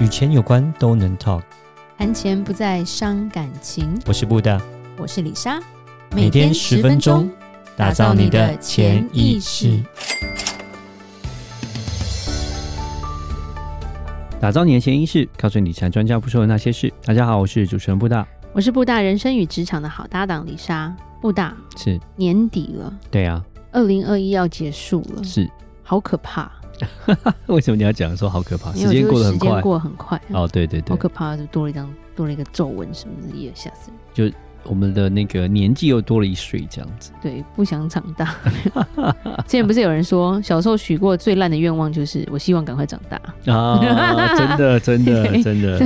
与钱有关都能 talk，谈钱不再伤感情。我是布大，我是李莎，每天十分钟，打造你的潜意识，打造你的潜意识，告诉你理财专家不说的那些事。大家好，我是主持人布大，我是布大人生与职场的好搭档李莎。布大是。年底了，对啊，二零二一要结束了，是。好可怕。为什么你要讲说好可怕？时间过得很快，时间过得很快。哦，对对对，好可怕，就多了一张，多了一个皱纹什么的，也吓死人。就。我们的那个年纪又多了一岁，这样子。对，不想长大。之前不是有人说，小时候许过最烂的愿望就是我希望赶快长大啊！真的，真的，真的，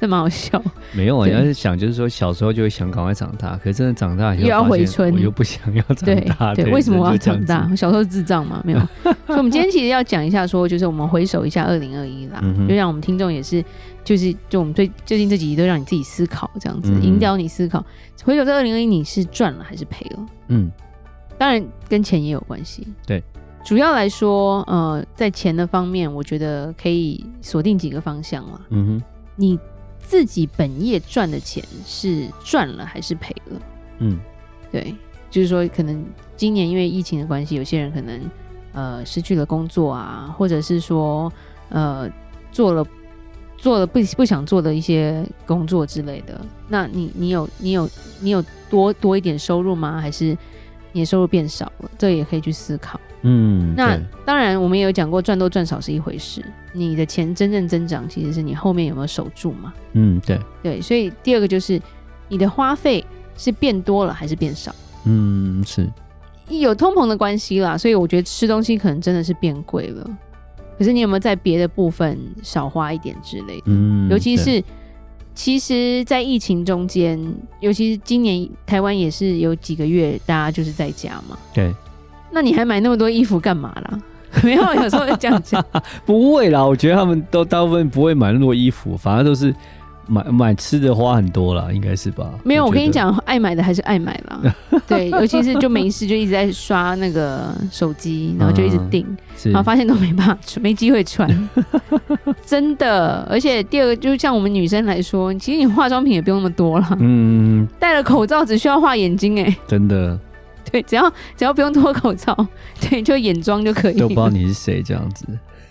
这蛮好笑。没有啊，你要是想，就是说小时候就会想赶快长大，可是真的长大又要回春，我又不想要长大。对，为什么我要长大？我小时候智障嘛？没有。所以，我们今天其实要讲一下，说就是我们回首一下二零二一啦，就让我们听众也是。就是，就我们最最近这几集都让你自己思考，这样子引导你思考。回首在二零二一，你是赚了还是赔了？嗯，当然跟钱也有关系。对，主要来说，呃，在钱的方面，我觉得可以锁定几个方向嘛。嗯哼，你自己本业赚的钱是赚了还是赔了？嗯，对，就是说，可能今年因为疫情的关系，有些人可能呃失去了工作啊，或者是说呃做了。做了不不想做的一些工作之类的，那你你有你有你有多多一点收入吗？还是你的收入变少了？这也可以去思考。嗯，那当然我们也有讲过，赚多赚少是一回事，你的钱真正增长，其实是你后面有没有守住嘛？嗯，对对，所以第二个就是你的花费是变多了还是变少？嗯，是有通膨的关系啦，所以我觉得吃东西可能真的是变贵了。可是你有没有在别的部分少花一点之类的？嗯，尤其是其实，在疫情中间，尤其是今年台湾也是有几个月，大家就是在家嘛。对，那你还买那么多衣服干嘛啦？没有，有时候会这样讲。不会啦，我觉得他们都大部分不会买那么多衣服，反而都是。买买吃的花很多啦，应该是吧？没有，我，我跟你讲，爱买的还是爱买啦。对，尤其是就没事就一直在刷那个手机，然后就一直订，嗯、然后发现都没办法穿，没机会穿。真的，而且第二个就是像我们女生来说，其实你化妆品也不用那么多了。嗯，戴了口罩只需要画眼睛，哎，真的。对，只要只要不用脱口罩，对，就眼妆就可以。都不知道你是谁这样子。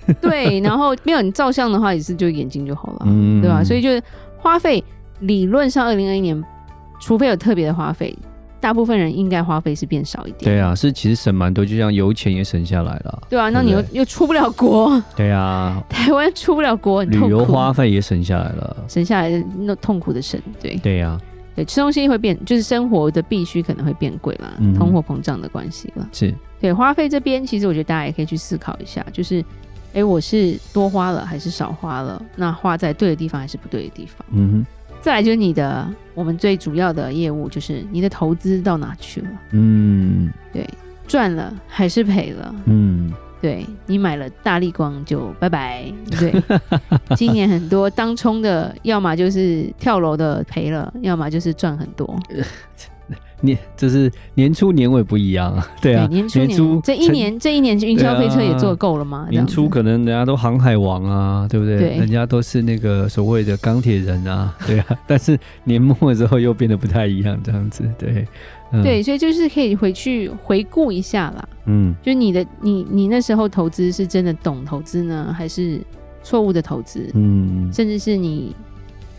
对，然后没有你照相的话，也是就眼睛就好了，嗯、对吧？所以就是。花费理论上，二零二一年，除非有特别的花费，大部分人应该花费是变少一点。对啊，是其实省蛮多，就像油钱也省下来了。对啊，那你又又出不了国。对啊，台湾出不了国，旅游花费也省下来了，省下来那痛苦的省。对对呀，对，吃东西会变，就是生活的必须可能会变贵啦，嗯、通货膨胀的关系了。是对花费这边，其实我觉得大家也可以去思考一下，就是。哎，我是多花了还是少花了？那花在对的地方还是不对的地方？嗯哼。再来就是你的，我们最主要的业务就是你的投资到哪去了？嗯，对，赚了还是赔了？嗯，对，你买了大力光就拜拜。对，今年很多当冲的，要么就是跳楼的赔了，要么就是赚很多。年就是年初年尾不一样啊，对啊，对年初年，这一年这一年云霄飞车也做够了吗？年初可能人家都航海王啊，对不对？对人家都是那个所谓的钢铁人啊，对啊。但是年末之后又变得不太一样，这样子，对，嗯、对，所以就是可以回去回顾一下啦。嗯，就你的你你那时候投资是真的懂投资呢，还是错误的投资？嗯，甚至是你。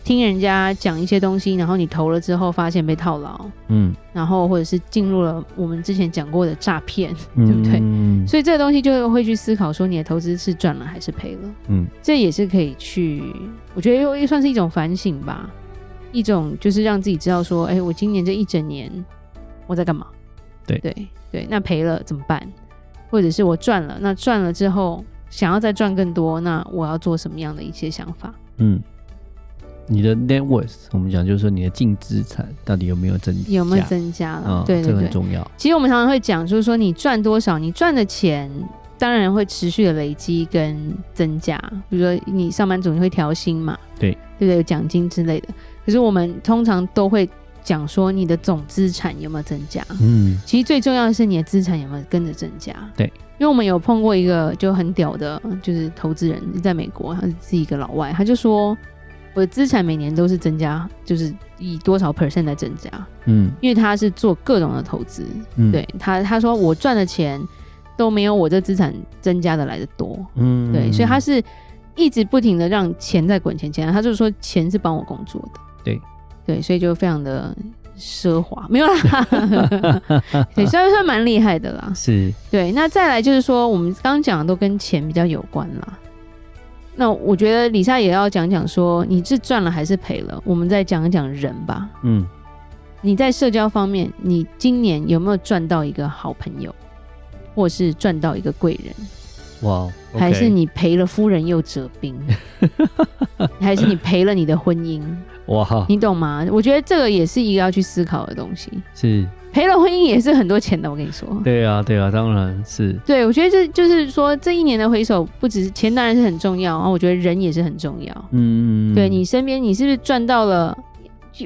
听人家讲一些东西，然后你投了之后发现被套牢，嗯，然后或者是进入了我们之前讲过的诈骗，嗯、对不对？嗯、所以这个东西就会去思考说你的投资是赚了还是赔了，嗯，这也是可以去，我觉得又又算是一种反省吧，一种就是让自己知道说，哎，我今年这一整年我在干嘛？对对对，那赔了怎么办？或者是我赚了，那赚了之后想要再赚更多，那我要做什么样的一些想法？嗯。你的 net worth，我们讲就是说你的净资产到底有没有增加？有没有增加了？哦、对对对，这很重要。其实我们常常会讲，就是说你赚多少，你赚的钱当然会持续的累积跟增加。比如说你上班族你会调薪嘛？对，对不对？有奖金之类的。可是我们通常都会讲说你的总资产有没有增加。嗯，其实最重要的是你的资产有没有跟着增加。对，因为我们有碰过一个就很屌的，就是投资人在美国，他是一个老外，他就说我的资产每年都是增加，就是以多少 percent 在增加。嗯，因为他是做各种的投资，嗯，对他他说我赚的钱都没有我这资产增加的来的多。嗯，对，所以他是。一直不停的让钱在滚钱钱，他就是说钱是帮我工作的，对对，所以就非常的奢华，没有啦，对，虽然说蛮厉害的啦，是，对，那再来就是说，我们刚刚讲的都跟钱比较有关啦。那我觉得李莎也要讲讲说，你是赚了还是赔了？我们再讲一讲人吧。嗯，你在社交方面，你今年有没有赚到一个好朋友，或是赚到一个贵人？哇！Wow, okay. 还是你赔了夫人又折兵，还是你赔了你的婚姻？哇！你懂吗？我觉得这个也是一个要去思考的东西。是赔了婚姻也是很多钱的，我跟你说。对啊，对啊，当然是。对，我觉得这就是说，这一年的回首，不只是钱当然是很重要，然后我觉得人也是很重要。嗯，对你身边，你是不是赚到了？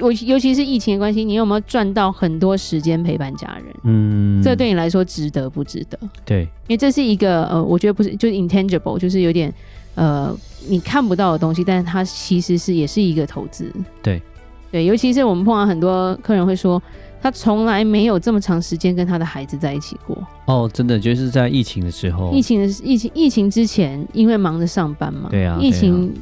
我尤其是疫情的关系，你有没有赚到很多时间陪伴家人？嗯，这对你来说值得不值得？对，因为这是一个呃，我觉得不是，就是 intangible，就是有点呃，你看不到的东西，但是它其实是也是一个投资。对，对，尤其是我们碰到很多客人会说，他从来没有这么长时间跟他的孩子在一起过。哦，真的就是在疫情的时候，疫情的疫情疫情之前，因为忙着上班嘛。对啊。疫情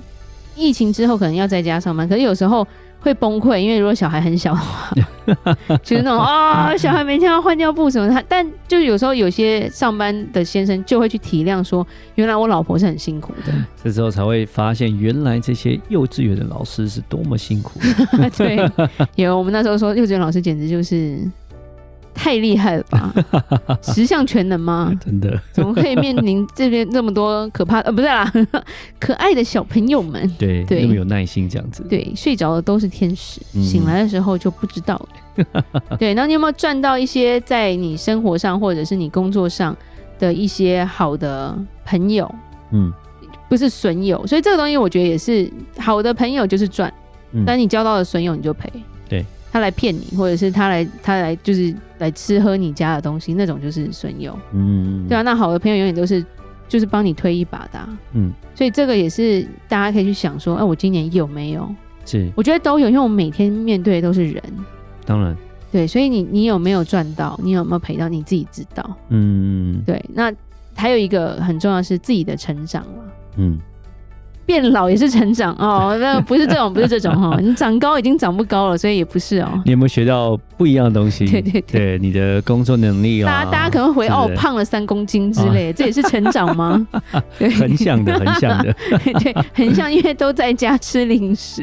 疫情之后可能要在家上班，可是有时候。会崩溃，因为如果小孩很小的话，就是那种啊、哦，小孩每天要换尿布什么的。他但就有时候有些上班的先生就会去体谅说，原来我老婆是很辛苦的。这时候才会发现，原来这些幼稚园的老师是多么辛苦。对，有我们那时候说，幼稚园老师简直就是。太厉害了吧！十项全能吗？真的？怎么可以面临这边这么多可怕呃，不是啦，可爱的小朋友们？对对，那么有耐心这样子。对，睡着的都是天使，嗯、醒来的时候就不知道了。对，那你有没有赚到一些在你生活上或者是你工作上的一些好的朋友？嗯，不是损友，所以这个东西我觉得也是好的朋友就是赚，嗯、但你交到的损友你就赔。对。他来骗你，或者是他来他来就是来吃喝你家的东西，那种就是损友。嗯，对啊，那好的朋友永远都是就是帮你推一把的、啊。嗯，所以这个也是大家可以去想说，哎、啊，我今年有没有？是，我觉得都有，因为我每天面对的都是人。当然，对，所以你你有没有赚到？你有没有赔到？你自己知道。嗯，对。那还有一个很重要的是自己的成长了。嗯。变老也是成长哦，那不是这种，不是这种哈。你长高已经长不高了，所以也不是哦。你有没有学到不一样的东西？对对对，对你的工作能力啊。大家大家可能会哦，胖了三公斤之类，这也是成长吗？很像的，很像的。对，很像，因为都在家吃零食，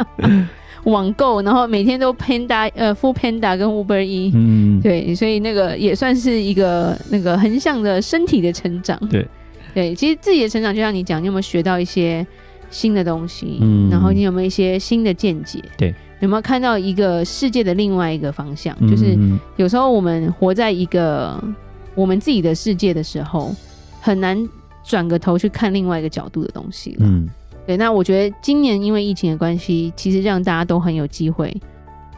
网购，然后每天都 Panda 呃，Foodpanda 跟 Uber E，嗯，对，所以那个也算是一个那个横向的身体的成长。对。对，其实自己的成长就像你讲，你有没有学到一些新的东西？嗯，然后你有没有一些新的见解？对，有没有看到一个世界的另外一个方向？嗯、就是有时候我们活在一个我们自己的世界的时候，很难转个头去看另外一个角度的东西了。嗯，对。那我觉得今年因为疫情的关系，其实让大家都很有机会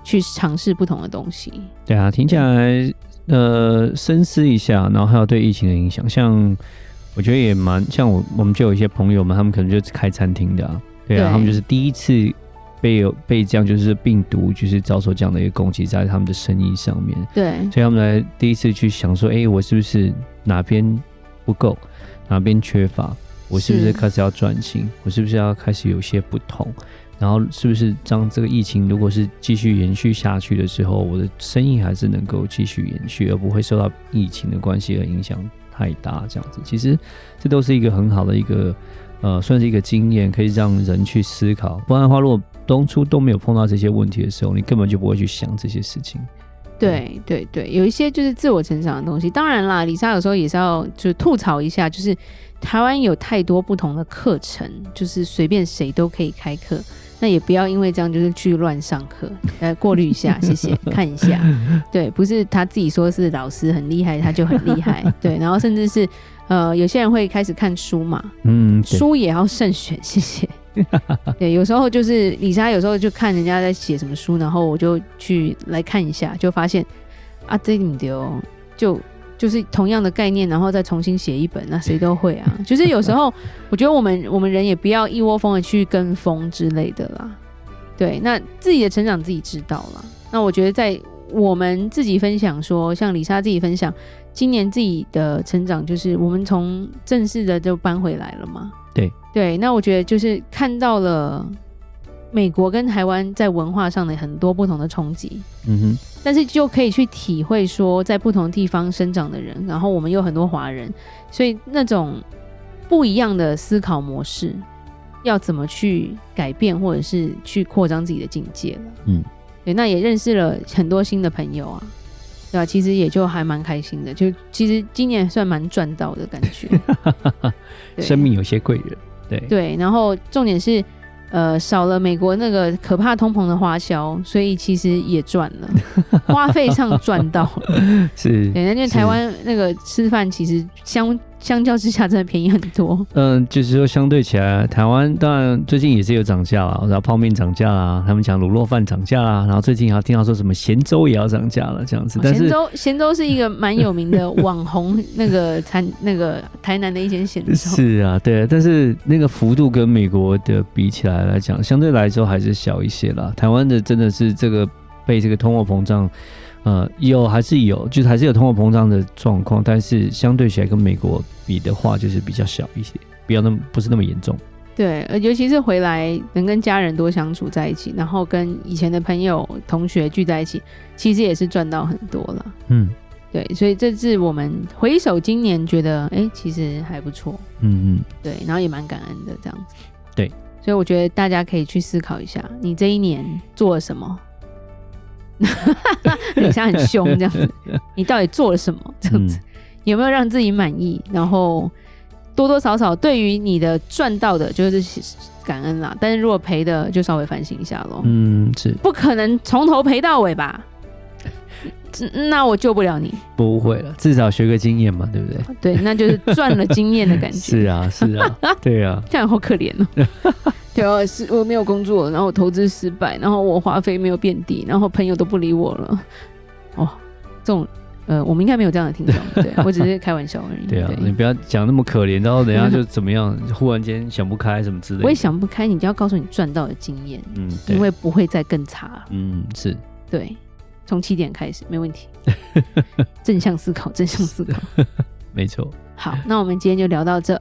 去尝试不同的东西。对啊，听起来呃，深思一下，然后还有对疫情的影响，像。我觉得也蛮像我，我们就有一些朋友们，他们可能就是开餐厅的啊，对啊，对。他们就是第一次被有被这样就是病毒就是遭受这样的一个攻击在他们的生意上面，对，所以他们来第一次去想说，哎、欸，我是不是哪边不够，哪边缺乏，我是不是。开始要转型，我是不是要开始有些不同，然后是不是当这个疫情如果是继续延续下去的时候，我的生意还是能够继续延续，而不会受到疫情的关系而影响。太大这样子，其实这都是一个很好的一个呃，算是一个经验，可以让人去思考。不然的话，如果当初都没有碰到这些问题的时候，你根本就不会去想这些事情。对对对，有一些就是自我成长的东西。当然啦，李莎有时候也是要就吐槽一下，就是台湾有太多不同的课程，就是随便谁都可以开课。那也不要因为这样就是去乱上课，来过滤一下，谢谢，看一下，对，不是他自己说是老师很厉害，他就很厉害，对，然后甚至是呃，有些人会开始看书嘛，嗯，书也要慎选，谢谢，对，有时候就是李莎，有时候就看人家在写什么书，然后我就去来看一下，就发现啊，这里丢就就是同样的概念，然后再重新写一本，那谁都会啊。就是有时候我觉得我们我们人也不要一窝蜂的去跟风之类的啦。对，那自己的成长自己知道啦。那我觉得在我们自己分享说，像李莎自己分享，今年自己的成长就是我们从正式的就搬回来了嘛。对对，那我觉得就是看到了美国跟台湾在文化上的很多不同的冲击。嗯哼，但是就可以去体会说，在不同地方生长的人，然后我们有很多华人，所以那种不一样的思考模式，要怎么去改变，或者是去扩张自己的境界了。嗯。对，那也认识了很多新的朋友啊，对吧？其实也就还蛮开心的，就其实今年算蛮赚到的感觉。生命有些贵人，对对。然后重点是，呃，少了美国那个可怕通膨的花销，所以其实也赚了，花费上赚到了。是，对，因为台湾那个吃饭其实相。相较之下，真的便宜很多。嗯，就是说相对起来，台湾当然最近也是有涨价了，然后泡面涨价啦，他们讲卤肉饭涨价啦，然后最近还听到说什么咸粥也要涨价了，这样子。咸粥，咸粥是一个蛮有名的网红，那个餐，那个台南的一间咸粥。是啊，对，但是那个幅度跟美国的比起来来讲，相对来说还是小一些啦。台湾的真的是这个被这个通货膨胀。呃，有还是有，就是还是有通货膨胀的状况，但是相对起来跟美国比的话，就是比较小一些，不要那么不是那么严重。对，呃，尤其是回来能跟家人多相处在一起，然后跟以前的朋友同学聚在一起，其实也是赚到很多了。嗯，对，所以这是我们回首今年觉得，哎，其实还不错。嗯嗯，对，然后也蛮感恩的这样子。对，所以我觉得大家可以去思考一下，你这一年做了什么。里莎很凶这样子，你到底做了什么？这样子、嗯、有没有让自己满意？然后多多少少对于你的赚到的，就是感恩啦。但是如果赔的，就稍微反省一下喽。嗯，是不可能从头赔到尾吧？那我救不了你。不会了，至少学个经验嘛，对不对？对，那就是赚了经验的感觉。是啊，是啊，对啊，这样好可怜哦。对啊，是我没有工作，然后投资失败，然后我花费没有变低，然后朋友都不理我了。哦，这种呃，我们应该没有这样的听众，对，我只是开玩笑而已。对啊，对你不要讲那么可怜，然后等下就怎么样，忽然间想不开什么之类的。我也想不开，你就要告诉你赚到的经验，嗯，因为不会再更差。嗯，是对，从起点开始没问题。正向思考，正向思考，没错。好，那我们今天就聊到这。